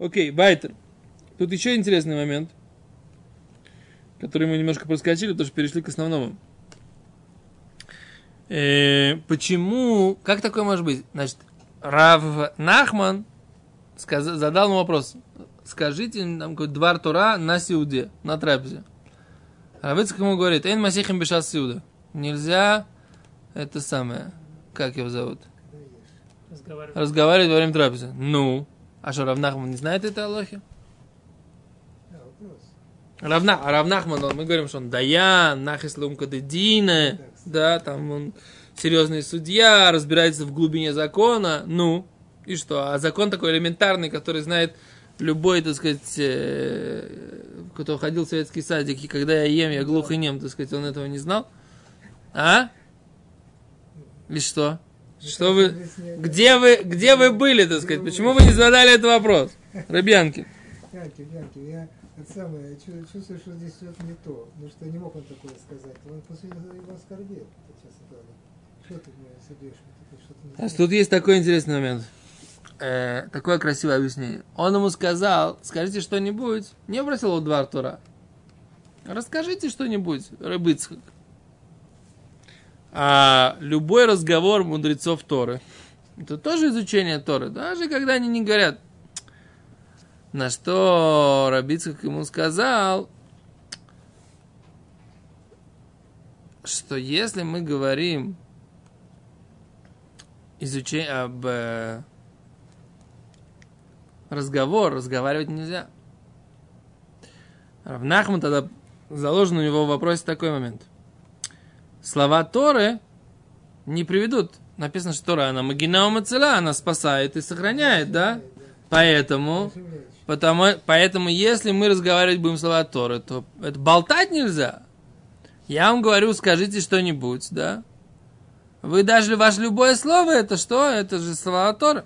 Окей, Байтер. Тут еще интересный момент, который мы немножко проскочили, потому что перешли к основному. Э, почему, как такое может быть? Значит, Рав Нахман сказал, задал ему вопрос. Скажите нам какой двор Тура на Сиуде, на трапезе. Равицк ему говорит, Эйн Масихим Бешас Сиуда. Нельзя это самое, как его зовут? Разговаривать. Разговаривать во время трапезы. Ну, а что, Равнахман не знает это Аллахи? Равна, а Равнахман, он, мы говорим, что он Даян, Нахис Лумка Дедина, да, там он серьезный судья, разбирается в глубине закона, ну, и что? А закон такой элементарный, который знает любой, так сказать, э, кто ходил в советский садик, и когда я ем, я глух и нем, так сказать, он этого не знал? А? И что? Что вы, где вы, где вы были, так сказать? Почему вы не задали этот вопрос? Рыбьянки. Янки, Янки, я это самое, чувствую, что здесь что-то не то. Потому что не мог он такое сказать. Он после этого его оскорбил, честно говоря. Что ты мне не А тут есть такой интересный момент. Э, такое красивое объяснение. Он ему сказал, скажите что-нибудь. Не бросил его два Артура. Расскажите что-нибудь, Рыбыцхак. А любой разговор мудрецов Торы, это тоже изучение Торы, даже когда они не говорят. На что Рабицкак ему сказал, что если мы говорим изучение об э, разговор, разговаривать нельзя. Равнахман тогда заложен у него в вопросе такой момент. Слова Торы не приведут. Написано, что Тора, она магина умацела, она спасает и сохраняет, да? Поэтому, потому, поэтому, если мы разговаривать будем слова Торы, то это болтать нельзя. Я вам говорю, скажите что-нибудь, да? Вы даже, ваше любое слово, это что? Это же слова Торы.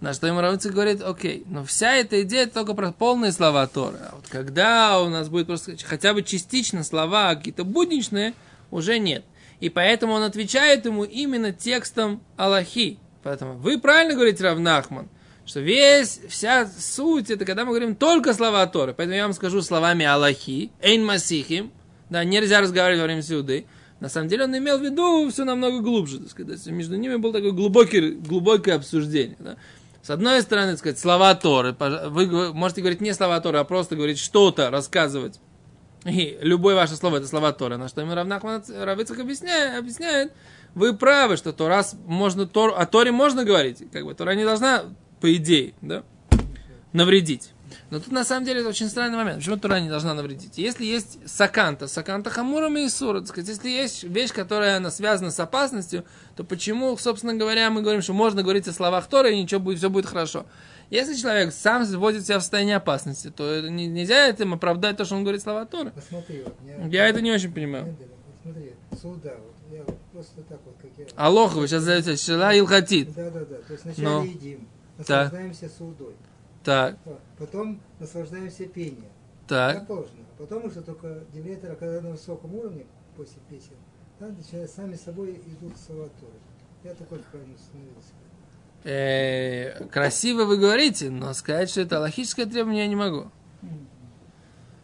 На что ему Равицкак говорит, окей, но вся эта идея только про полные слова Торы. А вот когда у нас будет просто хотя бы частично слова какие-то будничные, уже нет. И поэтому он отвечает ему именно текстом Аллахи. Поэтому вы правильно говорите, Равнахман, что весь, вся суть, это когда мы говорим только слова Торы. Поэтому я вам скажу словами Аллахи, Эйн Масихим, да, нельзя разговаривать во время сюды. На самом деле он имел в виду все намного глубже, так сказать. Между ними было такое глубокое, глубокое обсуждение. Да. С одной стороны, так сказать, слова Торы. Вы можете говорить не слова Торы, а просто говорить что-то, рассказывать. И любое ваше слово это слова Торы. На что ему Равнахман Равицах объясняет, объясняет, вы правы, что то раз можно Тору, о Торе можно говорить, как бы Тора не должна, по идее, да, навредить. Но тут на самом деле это очень странный момент. Почему Тора не должна навредить? Если есть саканта, саканта хамурам и сура, сказать, если есть вещь, которая она связана с опасностью, то почему, собственно говоря, мы говорим, что можно говорить о словах Тора и ничего будет, все будет хорошо. Если человек сам вводит себя в состояние опасности, то нельзя этим оправдать то, что он говорит слова Торы. Посмотри, вот, Я это не очень понимаю. Смотри, суда, вот, я вот просто так вот, как я... Алоха, вы сейчас задаете Шила Илхатит. Да, да, да. То есть вначале Но. едим, Так. наслаждаемся судой, Так, потом наслаждаемся пением. так. Так должно. А потом уже только девятера, когда на высоком уровне, после песен, там начинают сами собой идут слова Торы. Я такой правильно становился. Э, красиво вы говорите, но сказать, что это логическое требование, я не могу.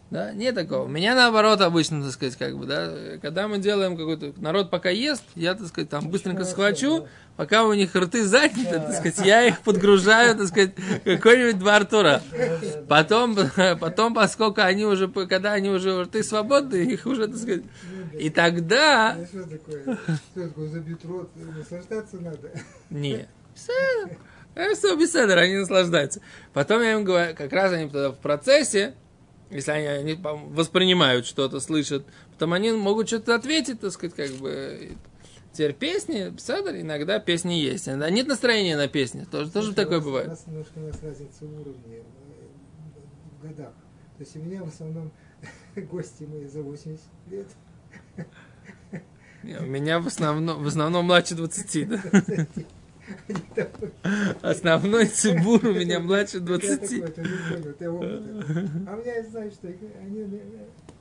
Да, нет такого. У меня наоборот обычно, так сказать, как бы, да, когда мы делаем какой-то, народ пока ест, я, так сказать, там быстренько схвачу, пока у них рты заняты, так сказать, я их подгружаю, так сказать, какой-нибудь два Артура. Потом, потом, поскольку они уже, когда они уже рты свободны, их уже, так сказать, и тогда, А что такое? Что такое? Забить рот, наслаждаться надо. Не. Беседер. Э, Все беседер, они наслаждаются. Потом я им говорю, как раз они тогда в процессе, если они, они воспринимают что-то, слышат, потом они могут что-то ответить, так сказать, как бы. Теперь песни, беседер, иногда песни есть. Иногда нет настроения на песни. Тоже, тоже Слушай, такое у нас- бывает. У нас немножко у нас разница в уровне, э, в годах. То есть у меня в основном гости мои за 80 лет. Не, У меня в основном, в основном младше 20, да? Они такой, Основной цибур у меня младше я 20. такой, ты не понял, ты опытный. А у меня, знаешь, что они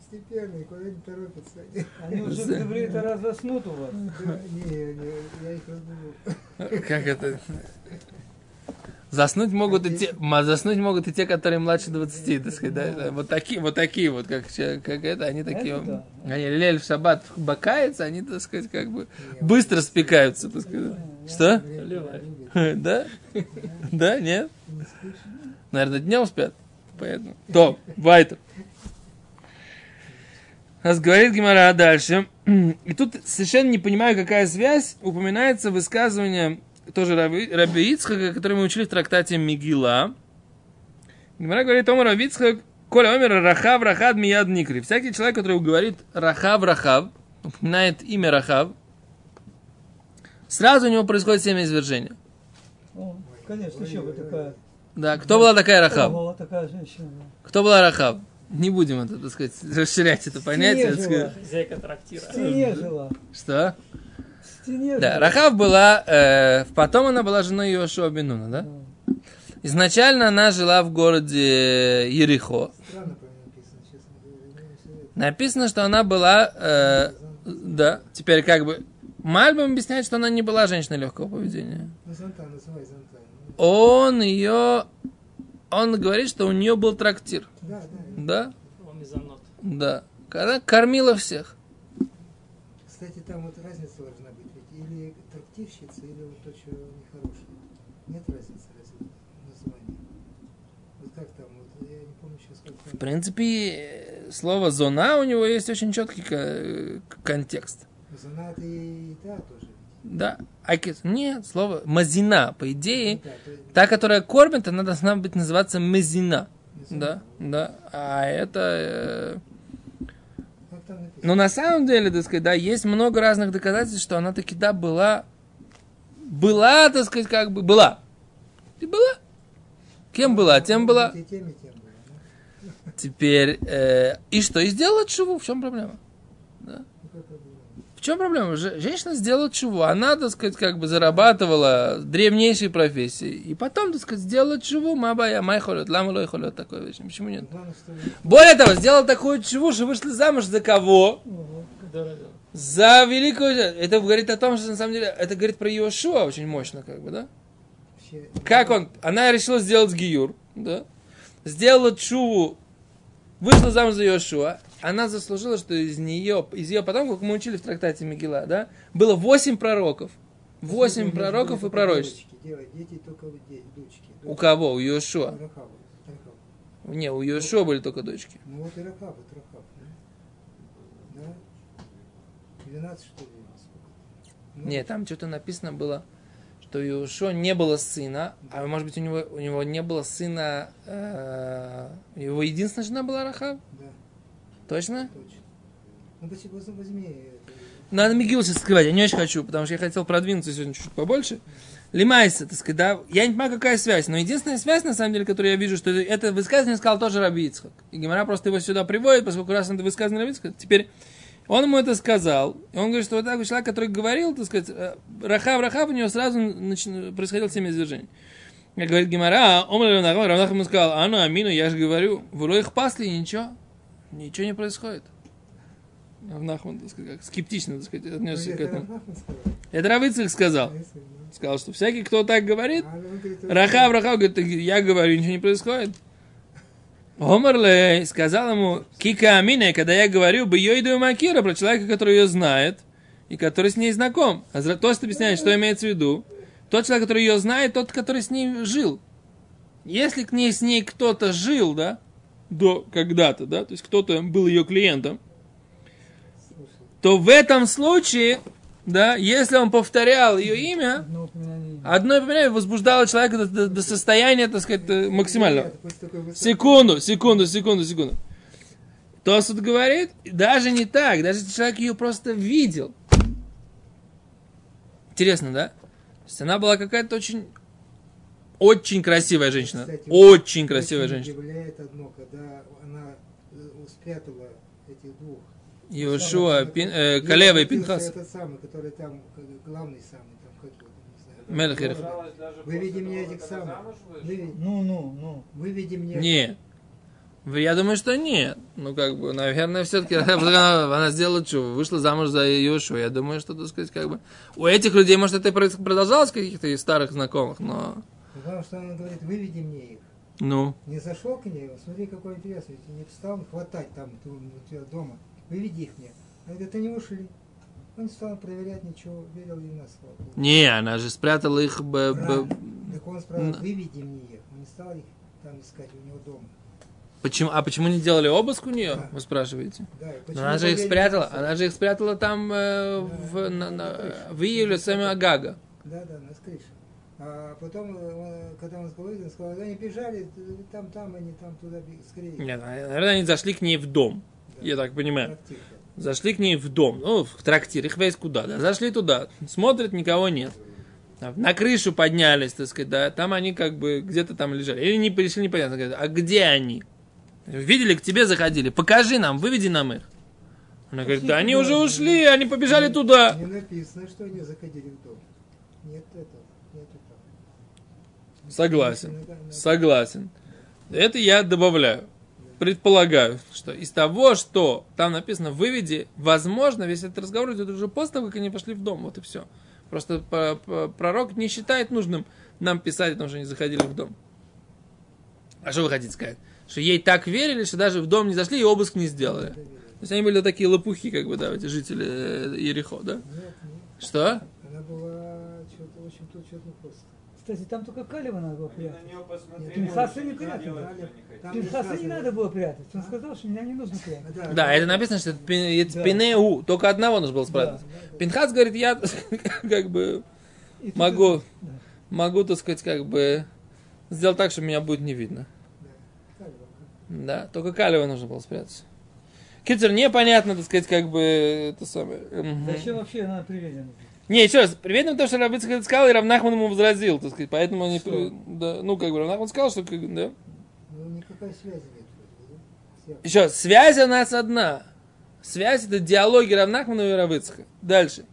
степенные, куда не торопятся. Они уже в иврите раз заснут у вас. Не, не, я их разбужу. Как это? Заснуть могут, и те, заснуть могут и те, которые младше 20, так сказать, да? Вот такие, вот такие вот, как, как это, они такие, Это да. они лель в шаббат бакается, они, так сказать, как бы быстро спекаются, так сказать. Что? Да? Да, нет? Наверное, днем спят. Поэтому. То, Вайтер. Нас говорит Гимара дальше. И тут совершенно не понимаю, какая связь упоминается высказывание тоже Раби, Раби Ицхака, которое мы учили в трактате Мигила. Гимара говорит, Омар Раби Ицхак, Коля Омер Рахав Рахад Мияд Никри. Всякий человек, который говорит Рахав Рахав, упоминает имя Рахав, сразу у него происходит семя извержения. О, конечно, еще бы такая. Да, кто была такая Рахав? Была такая женщина. Кто была Рахав? Не будем это, так сказать, расширять это понятие. сказать. Хозяйка трактира. В стене жила. Что? В стене Да, жила. Рахав была, э, потом она была женой Йошуа Бенуна, да? Изначально она жила в городе Ерихо. Странно написано, Написано, что она была, э, да, теперь как бы, Мальбам объясняет, что она не была женщиной легкого поведения. Он ее, он говорит, что у нее был трактир, Да, да. да, Он мезонот. да. Она кормила всех. Кстати, там вот разница должна быть. Ведь или трактивщица, или вот то, что нехорошее. Нет разницы разве названия? Вот как там, вот я не помню сейчас, как В принципе, слово «зона» у него есть очень четкий ко- и да тоже. Да. Акис. Нет, слово «мазина». По идее, Ну да, есть та, которая кормит, она должна быть называться «мазина». Да, да. А это... э? Но на самом деле, так сказать, да, есть много разных доказательств, что она таки, да, была... Была, так сказать, как бы... Была. И была. Кем была? Тем была. Тем, была. да? Теперь... э, и что? И сделала чуву. В чем проблема? Ну, чем проблема? Же- Женщина сделала чего? Она, так сказать, как бы зарабатывала древнейшей профессии. И потом, так сказать, сделала чего? Мабая, майхолет, ламалой холет, такое вещь. Почему нет? Более того, сделала такую чего, что вышли замуж за кого? За великую... Это говорит о том, что на самом деле, это говорит про Иошуа очень мощно, как бы, да? Как он? Она решила сделать гиюр, да? Сделала чуву, вышла замуж за Иошуа. Она заслужила, что из нее, из ее потомков, как мы учили в трактате Мегила, да, было восемь пророков. Восемь пророков и пророчеств. У кого? У. Рахава, Рахава. Не, у Иошуа были только дочки. Ну вот и Рахав, это Рахав. Да? да? 12 что ли? Ну, Нет, там что-то написано было, что у Иошуа не было сына, а может быть у него, у него не было сына, э, его единственная жена была Рахав? Да, Точно? точно. Ну, возьми-. Надо Мигил сейчас скрывать, я не очень хочу, потому что я хотел продвинуться сегодня чуть побольше. Лимайса, так сказать, да, я не понимаю, какая связь, но единственная связь, на самом деле, которую я вижу, что это, высказывание сказал тоже Раби Ицхак. И Гимара просто его сюда приводит, поскольку раз это высказывание Раби Ицхак, теперь он ему это сказал, и он говорит, что вот такой человек, который говорил, так сказать, э, Рахав, Рахав, у него сразу нач- происходило семя извержений. Как говорит Гимара, а Равнах ему сказал, а ну, Амину, я же говорю, в их пасли, ничего, ничего не происходит. Равнахман, так сказать, скептично, так сказать, Ну, отнесся к это этому. Это Равицах сказал. А ну, Сказал, что всякий, кто так говорит, Рахав, Рахав, говорит, «Так я говорю, ничего не происходит. Омарле сказал ему, Кика Амина, когда я говорю, бы Йойду Макира, про человека, который ее знает, и который с ней знаком. А Тост объясняет, что имеется в виду. Тот человек, который ее знает, тот, который с ней жил. Если к ней с ней кто-то жил, да, до когда-то, да, то есть кто-то был ее клиентом, то в этом случае, да, если он повторял ее имя, Одно упоминание. Одно упоминание возбуждало человека до, до- до состояния, так сказать, э, максимального. Секунду, секунду, секунду, секунду. Тосут говорит, даже не так, даже если человек ее просто видел. Интересно, да? То есть она была какая-то очень, очень красивая женщина. Кстати, Очень красивая очень женщина. удивляет одно, когда она э, спрятала этих двух. Иошуа, Пин- э, Калева и Пинхас. Этот самый, который там, главный самый, там, как его. Выведи мне этих самых. Выведи, Ну, ну, ну. выведи мне. Не. Я думаю, что нет. Ну, как бы, наверное, все-таки она, она сделала что? Вышла замуж за Иошуа. Я думаю, что, так сказать, как бы... У этих людей, может, это и продолжалось каких-то из старых знакомых, но... Потому что он говорит, выведи мне их. Ну, Не зашел к ней, смотри, какой интересный, не стал хватать там у тебя дома, выведи их мне. Она говорит, они ушли. Он не стал проверять ничего, верил ей на слово. не, она же спрятала их... б- б-. Так он спрашивал, на- выведи мне их. Он не стал их там искать у него дома. Почему, а почему не делали обыск у нее, Да. вы спрашиваете? Да, Но она же их спрятала, на она же их спрятала там э, в, на- на- в июле сами Агага. Да, да, на крыше. А потом, э, когда он сказал, он сказал, они бежали, там, там, они там туда скорее. Нет, наверное, они зашли к ней в дом. Да. Я так понимаю. Трактир. Зашли к ней в дом, ну, в трактир, их весь куда, да. Зашли туда, смотрят, никого нет. А На крышу поднялись, так сказать, да, там они как бы где-то там лежали. Или не пришли, непонятно, говорят, а где они? Видели, к тебе заходили, покажи нам, выведи нам их. Она говорит, да они уже ушли, они побежали туда. Не написано, что они заходили в дом. Нет этого. Согласен, согласен. Это я добавляю. Предполагаю, что из того, что там написано «выведи», возможно, весь этот разговор идет уже после того, как они пошли в дом. Вот и все. Просто пророк не считает нужным нам писать о том, что они заходили в дом. А что вы хотите сказать? Что ей так верили, что даже в дом не зашли и обыск не сделали. То есть они были такие лопухи, как бы, да, эти жители э, Ерехо, да? Нет, нет. Что? Она была что-то очень тут что-то просто. Кстати, там только Калева надо было прятать. посмотрели. Пинхаса не они не Пинхаса не надо было прятать. Он сказал, что меня не нужно прятать. Да, это написано, что это Да. пинеу, только одного нужно было спрятать. Да, Пинхас говорит, я как бы И могу, Да. могу, так сказать, как бы сделать так, что меня будет не видно. да. Только Калева нужно было спрятать. Китер, непонятно, так сказать, как бы это самое. Зачем вообще она приведена? Не, еще раз, привет то, что Рабыцкак это сказал, и Равнахман ему возразил, так сказать, поэтому они, Что? при- да, ну, как бы, Равнахман сказал, что, как, да. Ну, никакой связи нет. Еще, раз, связь у нас одна. Связь это диалоги Равнахмана и Равыцка. Дальше.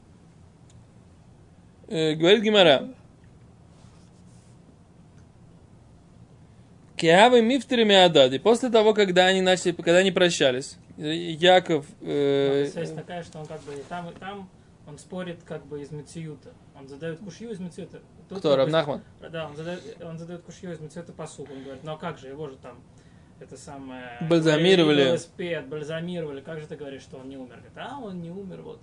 Э, говорит Гимара. Киавы мифтерами Адади. После того, когда они начали, когда они прощались, Яков, э, Связь такая, что он как бы и там, и там он спорит как бы из Мециюта. Он задает кушью из Мециюта. Тут кто, Равнахман? Да, он задает, он задает кушью из Мециюта посуд. Он говорит, ну а как же, его же там это самое... Бальзамировали. Велосипед, бальзамировали. Как же ты говоришь, что он не умер? Говорит, а он не умер, вот.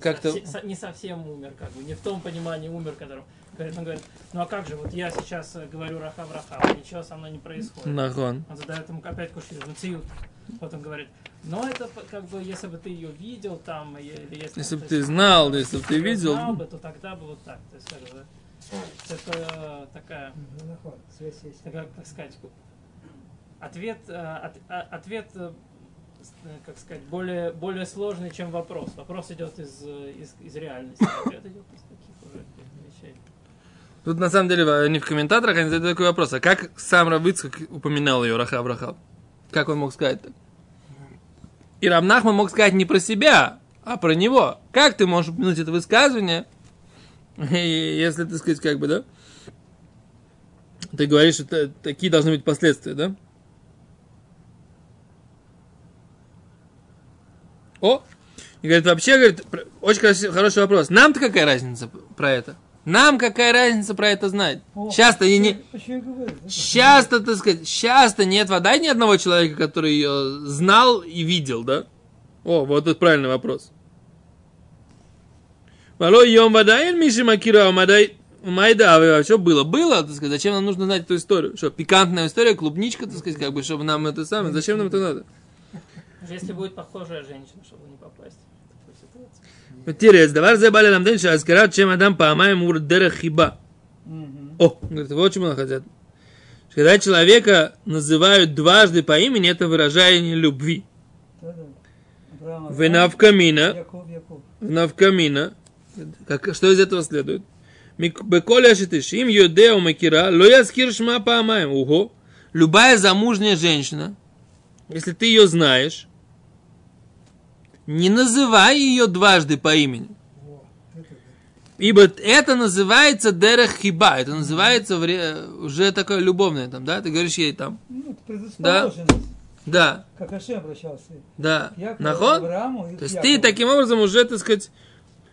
Как-то- со- Не совсем умер, как бы, не в том понимании умер, которым... Говорит, он говорит, ну а как же, вот я сейчас э, говорю раха в раха, ничего со мной не происходит. Нахон. Он задает ему опять кушью, Мациют. Вот он говорит, но это п- как бы, если бы ты ее видел там, или если, Если бы ты знал, если бы ты видел. знал бы, то тогда бы вот так. То есть, как бы, это такая, Ну, нахон, связь есть. такая, как сказать, ответ, э, от- а- ответ, э, э, как сказать, более, более сложный, чем вопрос. Вопрос идет из, из, из реальности, а ответ идет из таких уже вещей. Тут на самом деле они в комментаторах они задают такой вопрос. А как сам Равыцкак упоминал ее Рахав Рахав? Как он мог сказать так? И Рамнахман мог сказать не про себя, а про него. Как ты можешь упомянуть это высказывание, если ты сказать, как бы, да? Ты говоришь, что та- такие должны быть последствия, да? О! И говорит, вообще, говорит, очень хороший вопрос. Нам-то какая разница про это? Нам какая разница про это знать? О, Часто и не... Почему я говорю? да? Часто, так сказать, часто нет вода ни одного человека, который ее знал и видел, да? О, вот это правильный вопрос. Вало йом вода или миши макира мадай майда, а что было? Было, так сказать, зачем нам нужно знать эту историю? Что, пикантная история, клубничка, так сказать, как бы, чтобы нам это самое, зачем нам это надо? Если будет похожая женщина, чтобы не попасть Тирец, давар за бали ламден, ша аскарат чем адам паамаем ур дерех хиба. О, говорит, вот чему хотят. Когда человека называют дважды по имени, это выражение любви. В навкамина, как, что из этого следует? Беколя шитышим йодео макира, лоя по паамаем. Ого, любая замужняя женщина, если ты ее знаешь, не называй ее дважды по имени. Да. Ибо это называется дерех хиба, это называется уже такое любовное там, да? Ты говоришь ей там, Ну, это предрасположенность. да, Как Ашем обращался. да, нахон? То есть ты таким образом уже, так сказать,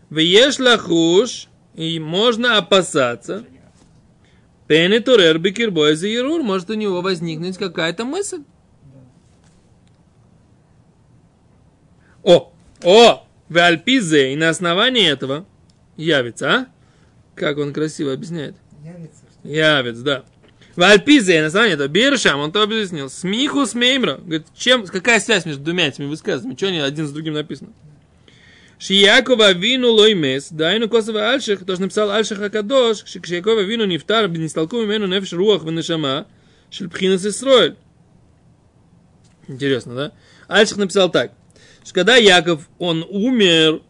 веешь лахуш, и можно опасаться, Пенетурер бикирбой за ерур, может у него возникнуть какая-то мысль. О, о, в Альпизе, и на основании этого явится, а? Как он красиво объясняет. Явится, что Явец, да. В Альпизе, на основании этого, Биршам, он то объяснил. Смиху с Меймра. Говорит, чем, какая связь между двумя этими высказываниями? Что они один с другим написано? Шиякова вину лоймес, дайну косова альших, тоже написал альших акадош, шиякова вину нефтар, бенистолку имену нефш руах венешама, шельпхинас Исроэль. Интересно, да? Альших написал так, что когда Яков, он умер,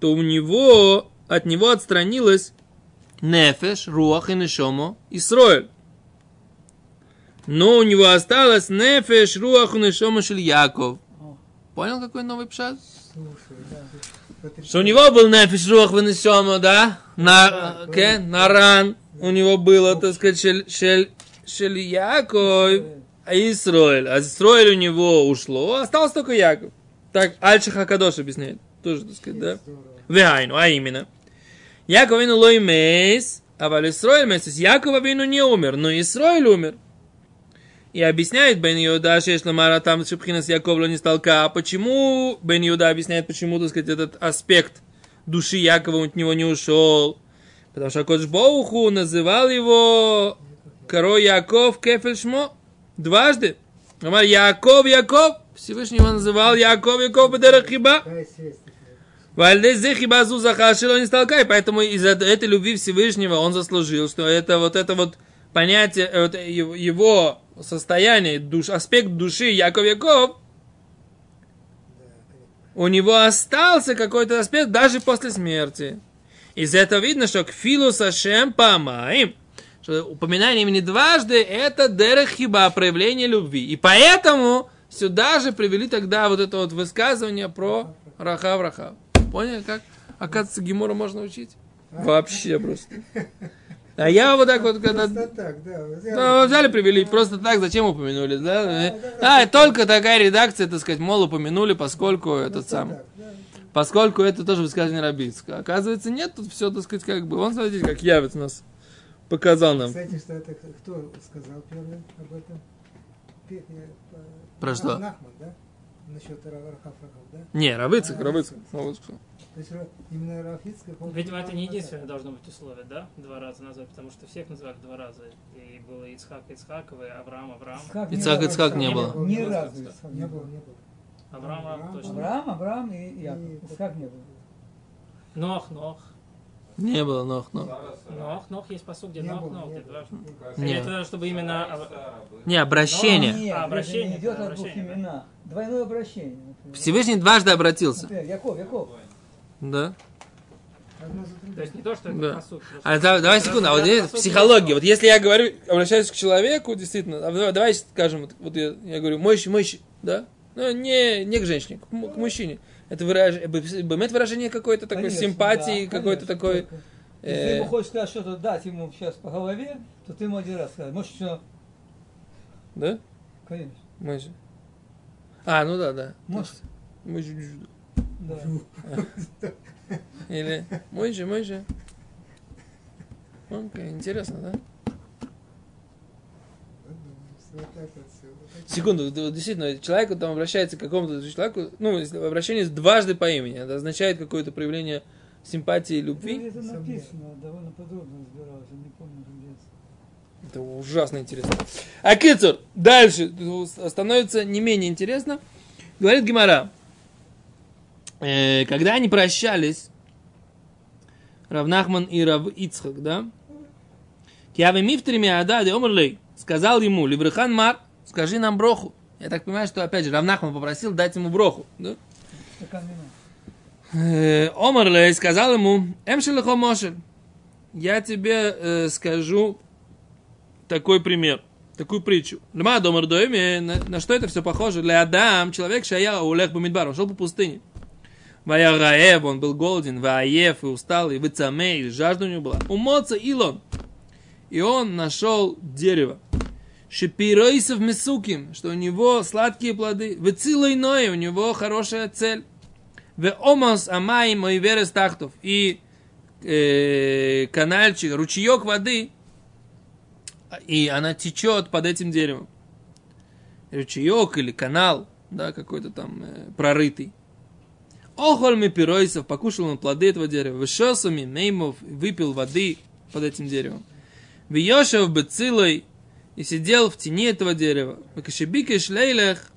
то у него, от него отстранилась нефеш, руах и нешомо, Исроэль. Но у него осталось нефеш, руах и нешомо Яков. Понял, какой новый пшат? Что у него был нефиш руах вынесема, да? На, ке, на ран у него было, так сказать, шель, шель, шель Яков, а Исроэль. А Исроэль у него ушло, остался только Яков. Так Альша Хакадош объясняет. Тоже, так сказать, да? Вегайну, а именно. Яков вину лой мейс, а валь Исроэль мейс. То есть Якова вину не умер, но Исроэль умер. И объясняет Бен Юда, что Мара там Шипхина с Яковло не столка. А почему Бен Юда объясняет, почему, так сказать, этот аспект души Якова от него не ушел? Потому что Кодж Боуху называл его Коро Яков Кефельшмо дважды. Амар Яков, Яков. Всевышний его называл Яков, Яков Бедерахиба. Какая связь такая? Вальдезе хибазу захашило не столкай. Поэтому из-за этой любви Всевышнего он заслужил, что это вот это вот понятие, э, вот его- состояние, душ, аспект души Яков Яков, у него остался какой-то аспект даже после смерти. Из этого видно, что к филу сашем памаим, что упоминание имени дважды, это дерех хиба, проявление любви. И поэтому сюда же привели тогда вот это вот высказывание про рахав рахав. Поняли, как? Оказывается, Гимора можно учить? Вообще просто. А я вот так вот, когда... Просто так, да. Ну, взяли, привели, просто так, зачем упомянули, да? А, и только такая редакция, так сказать, мол, упомянули, поскольку этот Просто сам, так, да. поскольку это тоже высказывание Рабицка. Оказывается, нет, тут все, так сказать, как бы, он, смотрите, как явец нас показал нам. Кстати, что это кто сказал первый об этом? Пе- э, Про что? Нахман, да? Насчет Ра- Рахав Рахав, да? Не, Равыцик, Равыцик. Равыцик. То есть именно Рафицкак, он... Видимо, это не единственное должно быть условие, да? Два раза назвать, потому что всех называли два раза. И было Ицхак Ицхакова, и Авраам Авраам. Ицхак Ицхак. Ицхак не было. Ни разу Ицхак. Не было, не было. Авраам Авраам точно. Авраам, Авраам и Яков. И- Ицхак не было. Нох, Нох. Не было, ног, ног. Нох, Нох есть посуд, где Нох, Нох, не где было. дважды. Не. Или это чтобы именно... Ав- Не, обращение. Нет, А, обращение, не идет да, о двух именах. Двойное обращение. Всевышний дважды обратился. Яков, Яков. Да. То есть не то, что это Да. посуд. А да- давай секунду, а вот здесь психология. Вот если я говорю, обращаюсь к человеку, действительно, а давай, давай скажем, вот, вот я, я говорю, мойщи, мойщи, да? Ну, не, не к женщине, к, к мужчине. Это выражение, бывает выражение какой-то такой Конечно, симпатии, да, какой-то такой... только. Если ты э, ему хочешь сказать что-то, дать ему сейчас по голове, то ты ему один раз скажешь. Может, что... Да? Конечно. Мойщи. А, ну да, да. Может. Мойщи. Да. Или мойщи, мойщи. Окей, интересно, да? Секунду, действительно, человек там обращается к какому-то человеку, ну, обращение дважды по имени, это означает какое-то проявление симпатии, любви. Это Сомнения. написано, довольно подробно разбирался, не помню, где. Это ужасно интересно. А Кицур, дальше становится не менее интересно. Говорит Гимара, э, когда они прощались, Равнахман и Рав Ицхак, да? Киаве мифтрими адады омрлей, сказал ему, Либрахан Мар, скажи нам броху. Я так понимаю, что опять же Равнахман попросил дать ему броху, да? Э, Омарлей сказал ему, Эмшелехо Мошель, я тебе э, скажу такой пример, такую притчу. Льма домар доиме, на, на что это все похоже? Для Адам, человек шая улех бамидбар, он шел по пустыне. Вая Раев, он был голоден, Ваев и устал, и Вицаме, и жажда у него была. Умоца Илон. И он нашел дерево. Шипиройсов Месуким, что у него сладкие плоды. Вецилой Ной, у него хорошая цель. В омос амай мой верес тахтов. И э, канальчик, ручеек воды и она течет под этим деревом. Ручеек или канал, да, какой-то там э, прорытый. Охоль ми пиройсов, покушал он плоды этого дерева. Вышелсами меймов, выпил воды под этим деревом. Вьешев бецилой и сидел в тени этого дерева. Вакашибике шлейлех,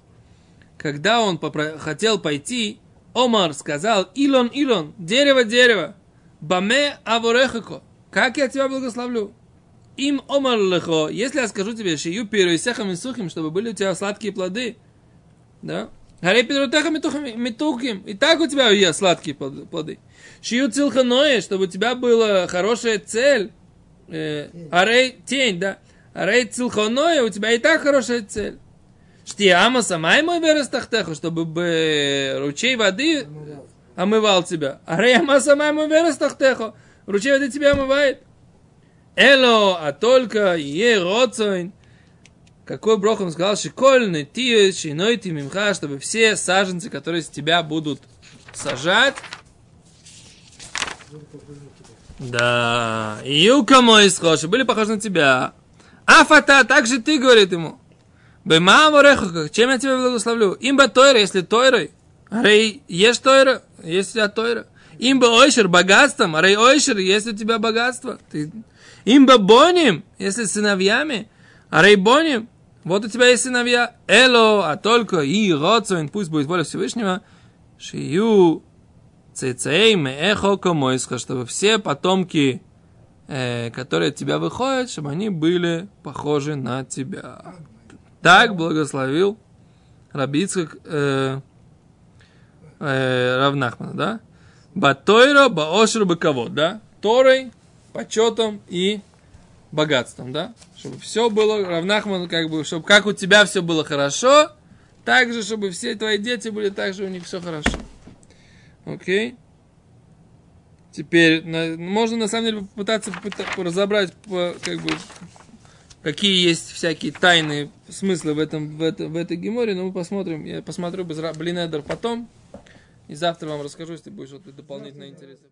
когда он попро- хотел пойти, Омар сказал, Илон, Илон, дерево, дерево, баме аворехако, как я тебя благословлю. Им омар лехо, если я скажу тебе, шию пиру и сехам и сухим, чтобы были у тебя сладкие плоды, да? Гарей пидрутеха митухим, и так у тебя есть сладкие плод- плоды. Шию цилханое, чтобы у тебя была хорошая цель, э, арей, тень, да? Арей цилханое, у тебя и так хорошая цель. Штиама самай мой верестахтеху, чтобы бы ручей воды Омывал. тебя. А рейма самай мой верестахтеху, ручей воды тебя омывает. Эло, а только е роцойн. Какой брох он сказал, шикольный ти, шиной ти мимха, чтобы все саженцы, которые с тебя будут сажать, да, юка мой схожи, были похожи на тебя. Афата, так же ты, говорит ему. Бемаму рехука, чем я тебя благословлю? Имба тойра, если тойрой. Рей, ешь тойра, есть у тебя тойра. Имба ойшер, богатством. Рей ойшер, есть у тебя богатство. Ты... Имба боним, если сыновьями. А рей боним, вот у тебя есть сыновья. Эло, а только и роцоин, пусть будет воля Всевышнего. Шию цейцей меэхо комойсха, чтобы все потомки, которые от тебя выходят, чтобы они были похожи на тебя. Так благословил Рабицкак э, э, Равнахмана, да? Батойра, баошру, баковод, да? Торой, почетом и богатством, да? Чтобы все было, Равнахман, как бы, чтобы как у тебя все было хорошо, так же, чтобы все твои дети были, так же у них все хорошо. Окей? Теперь, на- можно на самом деле попытаться попыта- разобрать, как бы, какие есть всякие тайные смыслы в, этом, в, это, в этой геморе, но мы посмотрим. Я посмотрю Блинедер потом. И завтра вам расскажу, если будет что-то дополнительно интересное.